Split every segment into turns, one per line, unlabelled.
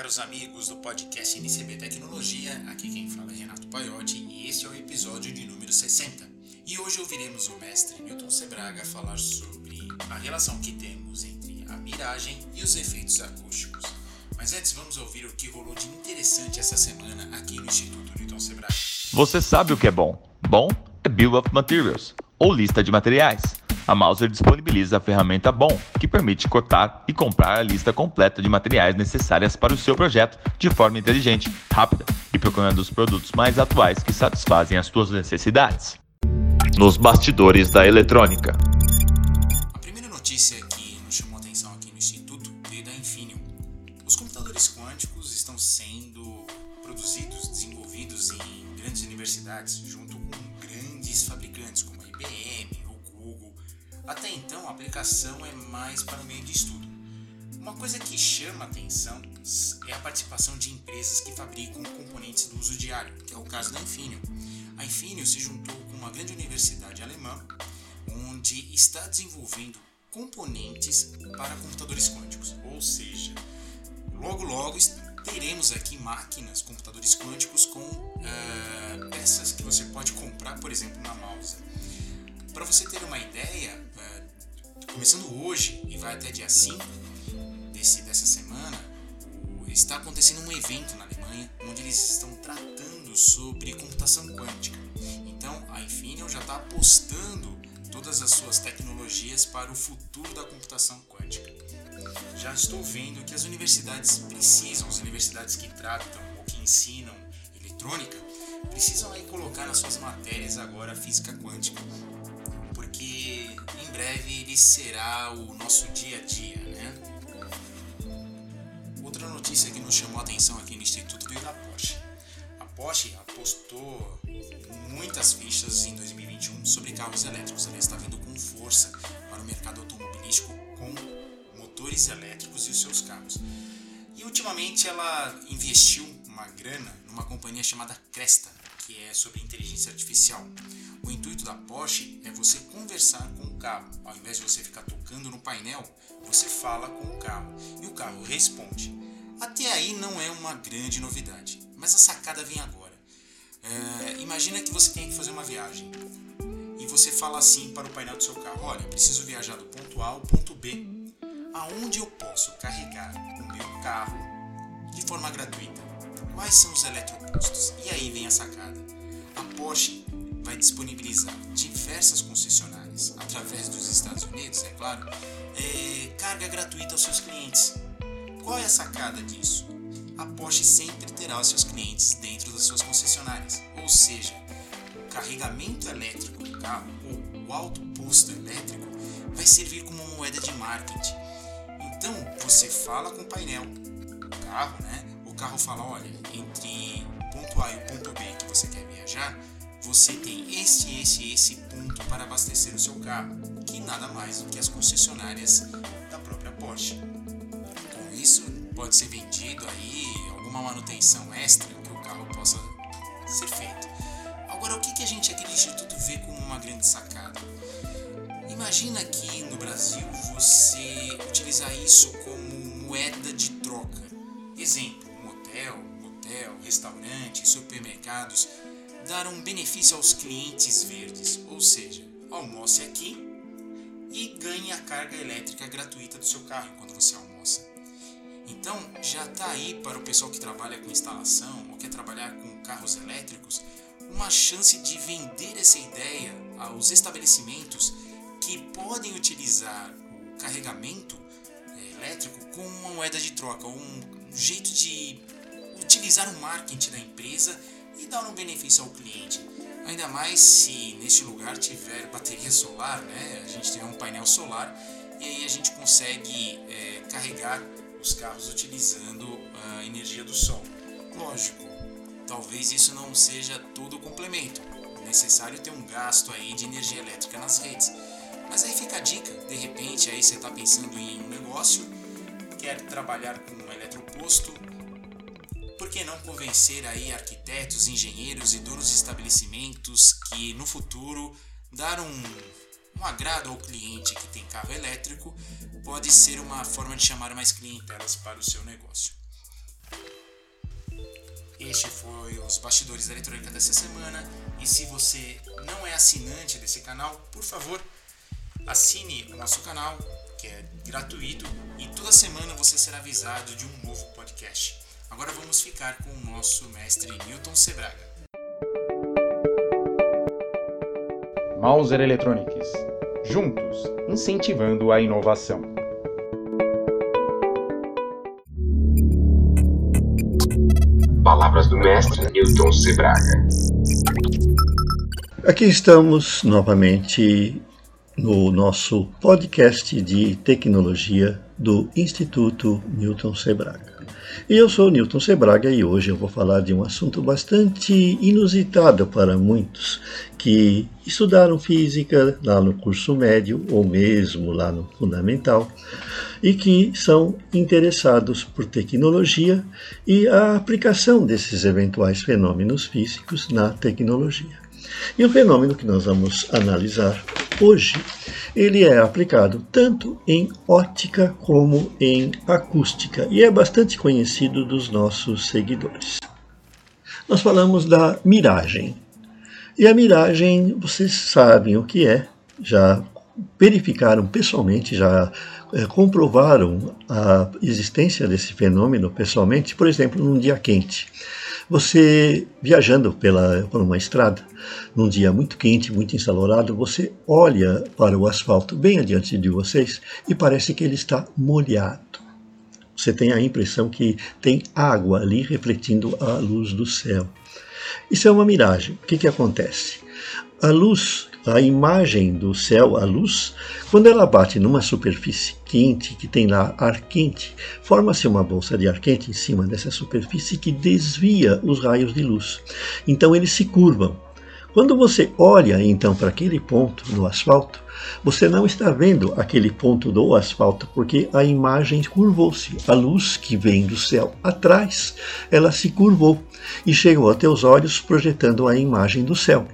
caros amigos do podcast NCB Tecnologia. Aqui quem fala é Renato Paiotti e este é o episódio de número 60. E hoje ouviremos o mestre Milton Sebraga falar sobre a relação que temos entre a miragem e os efeitos acústicos. Mas antes vamos ouvir o que rolou de interessante essa semana aqui no Instituto Milton Sebraga.
Você sabe o que é bom? Bom é Bill of Materials, ou lista de materiais. A Mouser disponibiliza a ferramenta BOM, que permite cotar e comprar a lista completa de materiais necessárias para o seu projeto de forma inteligente, rápida e procurando os produtos mais atuais que satisfazem as suas necessidades. Nos bastidores da eletrônica.
A primeira notícia que nos chamou a atenção aqui no Instituto veio da Infineon. Os computadores quânticos estão sendo produzidos, desenvolvidos em grandes universidades, até então, a aplicação é mais para o meio de estudo. Uma coisa que chama atenção é a participação de empresas que fabricam componentes do uso diário, que é o caso da Infineon. A Infineon se juntou com uma grande universidade alemã, onde está desenvolvendo componentes para computadores quânticos. Ou seja, logo logo teremos aqui máquinas, computadores quânticos com uh, peças que você pode comprar, por exemplo, na Mouse. Para você ter uma ideia, é, começando hoje e vai até dia 5 desse, dessa semana, está acontecendo um evento na Alemanha onde eles estão tratando sobre computação quântica. Então a Infineon já está apostando todas as suas tecnologias para o futuro da computação quântica. Já estou vendo que as universidades precisam, as universidades que tratam ou que ensinam eletrônica, precisam aí colocar nas suas matérias agora física quântica breve ele será o nosso dia a dia, né? Outra notícia que nos chamou a atenção aqui no Instituto veio da Porsche. A Porsche apostou muitas fichas em 2021 sobre carros elétricos. Ela está vindo com força para o mercado automobilístico com motores elétricos e os seus carros. E ultimamente ela investiu uma grana numa companhia chamada Cresta, que é sobre inteligência artificial. O intuito da Porsche é você conversar com o carro. Ao invés de você ficar tocando no painel, você fala com o carro e o carro responde. Até aí não é uma grande novidade, mas a sacada vem agora. É, imagina que você tem que fazer uma viagem e você fala assim para o painel do seu carro: Olha, preciso viajar do ponto A ao ponto B. Aonde eu posso carregar o meu carro de forma gratuita? Quais são os eletropostos? E aí vem a sacada. A Porsche vai disponibilizar diversas concessionárias, através dos Estados Unidos, é claro, é, carga gratuita aos seus clientes. Qual é a sacada disso? A Porsche sempre terá os seus clientes dentro das suas concessionárias, ou seja, o carregamento elétrico do carro ou o alto posto elétrico vai servir como moeda de marketing. Então você fala com o painel, o carro, né? O carro fala, olha, entre ponto A e o ponto B que você quer viajar, você tem esse, esse, esse ponto para abastecer o seu carro, que nada mais do que as concessionárias da própria Porsche. Com isso, pode ser vendido aí alguma manutenção extra que o carro possa ser feito. Agora, o que, que a gente aqui do Instituto vê como uma grande sacada? Imagina que no Brasil você utilizar isso como moeda de troca. Exemplo, um hotel, motel, restaurante, supermercados dar um benefício aos clientes verdes, ou seja, almoce aqui e ganhe a carga elétrica gratuita do seu carro enquanto você almoça. Então, já está aí para o pessoal que trabalha com instalação ou quer trabalhar com carros elétricos uma chance de vender essa ideia aos estabelecimentos que podem utilizar o carregamento eh, elétrico como uma moeda de troca, um jeito de utilizar o marketing da empresa e dar um benefício ao cliente. Ainda mais se neste lugar tiver bateria solar, né? A gente tem um painel solar e aí a gente consegue é, carregar os carros utilizando a energia do sol. Lógico, talvez isso não seja todo o complemento. É necessário ter um gasto aí de energia elétrica nas redes. Mas aí fica a dica, de repente aí você está pensando em um negócio, quer trabalhar com um eletroposto, por que não convencer aí arquitetos, engenheiros e donos de estabelecimentos que no futuro dar um, um agrado ao cliente que tem carro elétrico pode ser uma forma de chamar mais clientelas para o seu negócio. este foi os bastidores da eletrônica dessa semana. E se você não é assinante desse canal, por favor, assine o nosso canal, que é gratuito, e toda semana você será avisado de um novo podcast. Agora vamos ficar com o nosso mestre Newton Sebraga.
Mauser Electronics. Juntos, incentivando a inovação.
Palavras do mestre Newton Sebraga.
Aqui estamos novamente no nosso podcast de tecnologia do Instituto Newton Sebraga. E eu sou Newton Sebraga e hoje eu vou falar de um assunto bastante inusitado para muitos que estudaram física lá no curso médio ou mesmo lá no fundamental e que são interessados por tecnologia e a aplicação desses eventuais fenômenos físicos na tecnologia. E o fenômeno que nós vamos analisar hoje, ele é aplicado tanto em ótica como em acústica e é bastante conhecido dos nossos seguidores. Nós falamos da miragem. E a miragem, vocês sabem o que é, já verificaram pessoalmente, já é, comprovaram a existência desse fenômeno pessoalmente, por exemplo, num dia quente. Você viajando pela, por uma estrada, num dia muito quente, muito ensolarado, você olha para o asfalto bem adiante de vocês e parece que ele está molhado. Você tem a impressão que tem água ali refletindo a luz do céu. Isso é uma miragem. O que, que acontece? A luz a imagem do céu, a luz, quando ela bate numa superfície quente, que tem lá ar quente, forma-se uma bolsa de ar quente em cima dessa superfície que desvia os raios de luz. Então eles se curvam. Quando você olha então para aquele ponto no asfalto, você não está vendo aquele ponto do asfalto porque a imagem curvou-se. A luz que vem do céu atrás, ela se curvou e chegou até os olhos projetando a imagem do céu.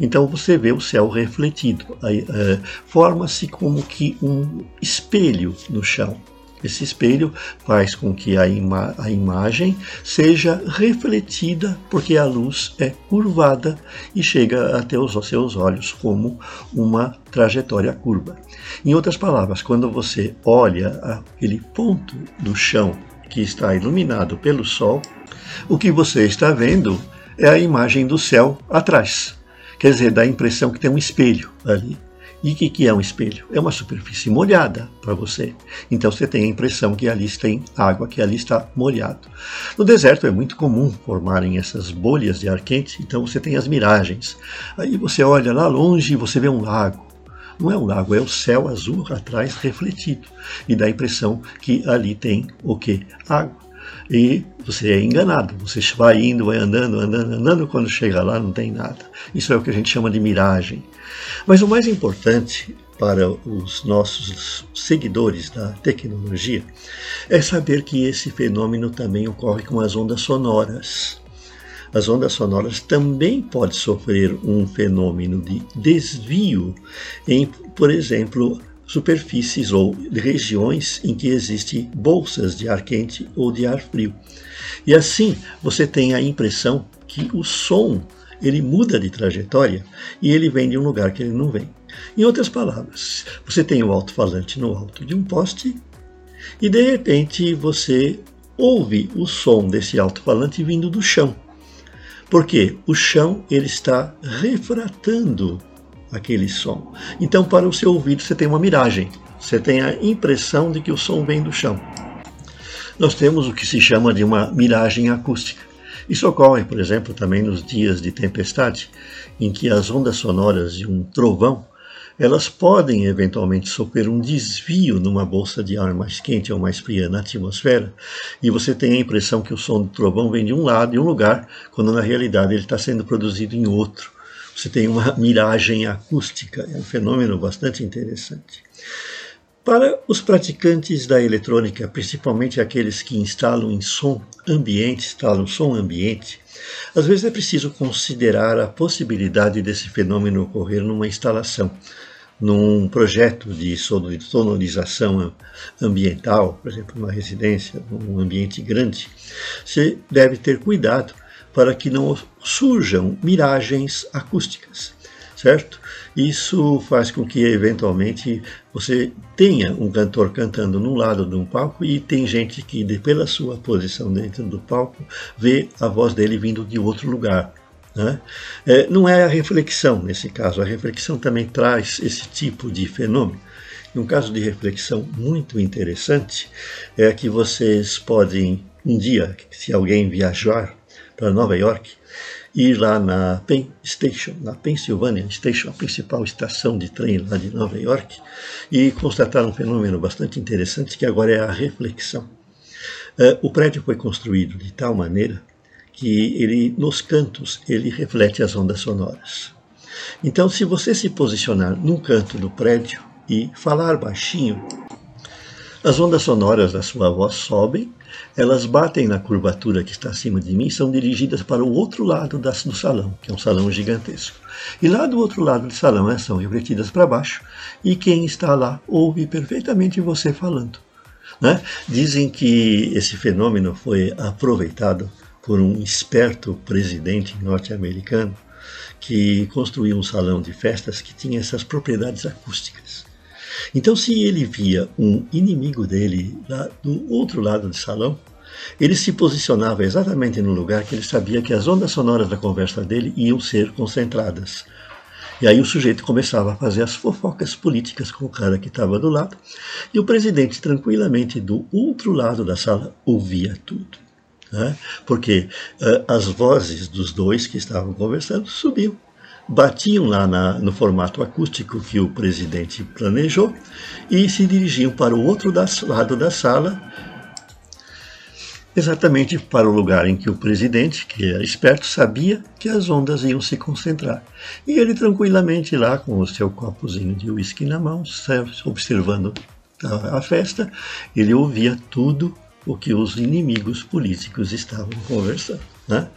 Então você vê o céu refletido. É, forma-se como que um espelho no chão. Esse espelho faz com que a, ima a, imagem seja refletida, porque a luz é curvada e chega até os seus olhos como uma trajetória curva. Em outras palavras, quando você olha aquele ponto do chão que está iluminado pelo sol, o que você está vendo é a imagem do céu atrás. Quer dizer, dá a impressão que tem um espelho ali. E o que, que é um espelho? É uma superfície molhada para você. Então você tem a impressão que ali tem água, que ali está molhado. No deserto é muito comum formarem essas bolhas de ar quente, então você tem as miragens. Aí você olha lá longe e você vê um lago. Não é um lago, é o céu azul atrás refletido. E dá a impressão que ali tem o que? Água e você é enganado. Você vai indo, vai andando, andando, andando, quando chega lá não tem nada. Isso é o que a gente chama de miragem. Mas o mais importante para os nossos seguidores da tecnologia é saber que esse fenômeno também ocorre com as ondas sonoras. As ondas sonoras também podem sofrer um fenômeno de desvio em, por exemplo, superfícies ou regiões em que existem bolsas de ar quente ou de ar frio. E assim você tem a impressão que o som ele muda de trajetória e ele vem de um lugar que ele não vem. Em outras palavras, você tem o alto-falante no alto de um poste e de repente você ouve o som desse alto-falante vindo do chão. Porque o chão ele está refratando aquele som. Então, para o seu ouvido, você tem uma miragem. Você tem a impressão de que o som vem do chão. Nós temos o que se chama de uma miragem acústica. Isso ocorre, por exemplo, também nos dias de tempestade, em que as ondas sonoras de um trovão elas podem eventualmente sofrer um desvio numa bolsa de ar mais quente ou mais fria na atmosfera, e você tem a impressão que o som do trovão vem de um lado, de um lugar, quando na realidade ele está sendo produzido em outro você tem uma miragem acústica, é um fenômeno bastante interessante. Para os praticantes da eletrônica, principalmente aqueles que instalam em som ambiente, instalam som ambiente, às vezes é preciso considerar a possibilidade desse fenômeno ocorrer numa instalação, num projeto de sonorização ambiental, por exemplo, numa residência, num ambiente grande. Você deve ter cuidado para que não surjam miragens acústicas, certo? Isso faz com que eventualmente você tenha um cantor cantando num lado de um palco e tem gente que, pela sua posição dentro do palco, vê a voz dele vindo de outro lugar. Né? É, não é a reflexão nesse caso, a reflexão também traz esse tipo de fenômeno. Um caso de reflexão muito interessante é que vocês podem, um dia, se alguém viajar para Nova York, ir lá na Penn Station, na Pennsylvania Station, a principal estação de trem lá de Nova York, e constatar um fenômeno bastante interessante que agora é a reflexão. É, o prédio foi construído de tal maneira que ele, nos cantos, ele reflete as ondas sonoras. Então, se você se posicionar num canto do prédio, e falar baixinho, as ondas sonoras da sua voz sobem, elas batem na curvatura que está acima de mim e são dirigidas para o outro lado do salão, que é um salão gigantesco. E lá do outro lado do salão elas são refletidas para baixo e quem está lá ouve perfeitamente você falando. Né? Dizem que esse fenômeno foi aproveitado por um esperto presidente norte-americano que construiu um salão de festas que tinha essas propriedades acústicas. Então, se ele via um inimigo dele lá do outro lado do salão, ele se posicionava exatamente no lugar que ele sabia que as ondas sonoras da conversa dele iam ser concentradas. E aí o sujeito começava a fazer as fofocas políticas com o cara que estava do lado, e o presidente, tranquilamente do outro lado da sala, ouvia tudo. Né? Porque uh, as vozes dos dois que estavam conversando subiam batiam lá na, no formato acústico que o presidente planejou e se dirigiam para o outro lado da sala, exatamente para o lugar em que o presidente, que era esperto, sabia que as ondas iam se concentrar. E ele tranquilamente lá, com o seu copozinho de uísque na mão, observando a festa, ele ouvia tudo o que os inimigos políticos estavam conversando. Né?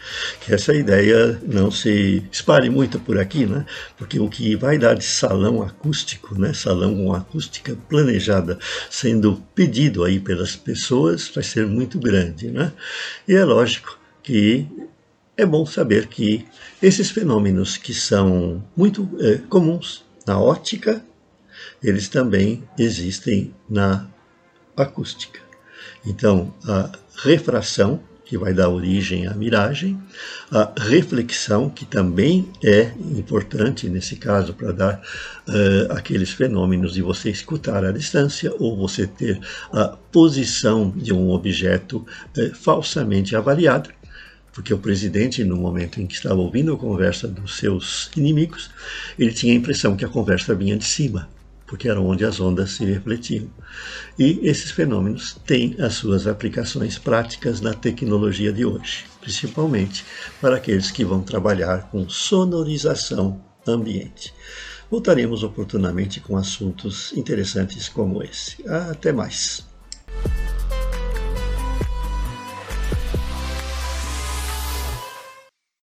Que essa ideia não se espalhe muito por aqui, né? porque o que vai dar de salão acústico, né? salão com acústica planejada, sendo pedido aí pelas pessoas, vai ser muito grande. Né? E é lógico que é bom saber que esses fenômenos que são muito é, comuns na ótica, eles também existem na acústica. Então, a refração, que vai dar origem à miragem, a reflexão, que também é importante nesse caso para dar uh, aqueles fenômenos de você escutar à distância ou você ter a posição de um objeto uh, falsamente avaliada porque o presidente, no momento em que estava ouvindo a conversa dos seus inimigos, ele tinha a impressão que a conversa vinha de cima porque era onde as ondas se refletiam. E esses fenômenos têm as suas aplicações práticas na tecnologia de hoje, principalmente para aqueles que vão trabalhar com sonorização ambiente. Voltaremos oportunamente com assuntos interessantes como esse. Até mais!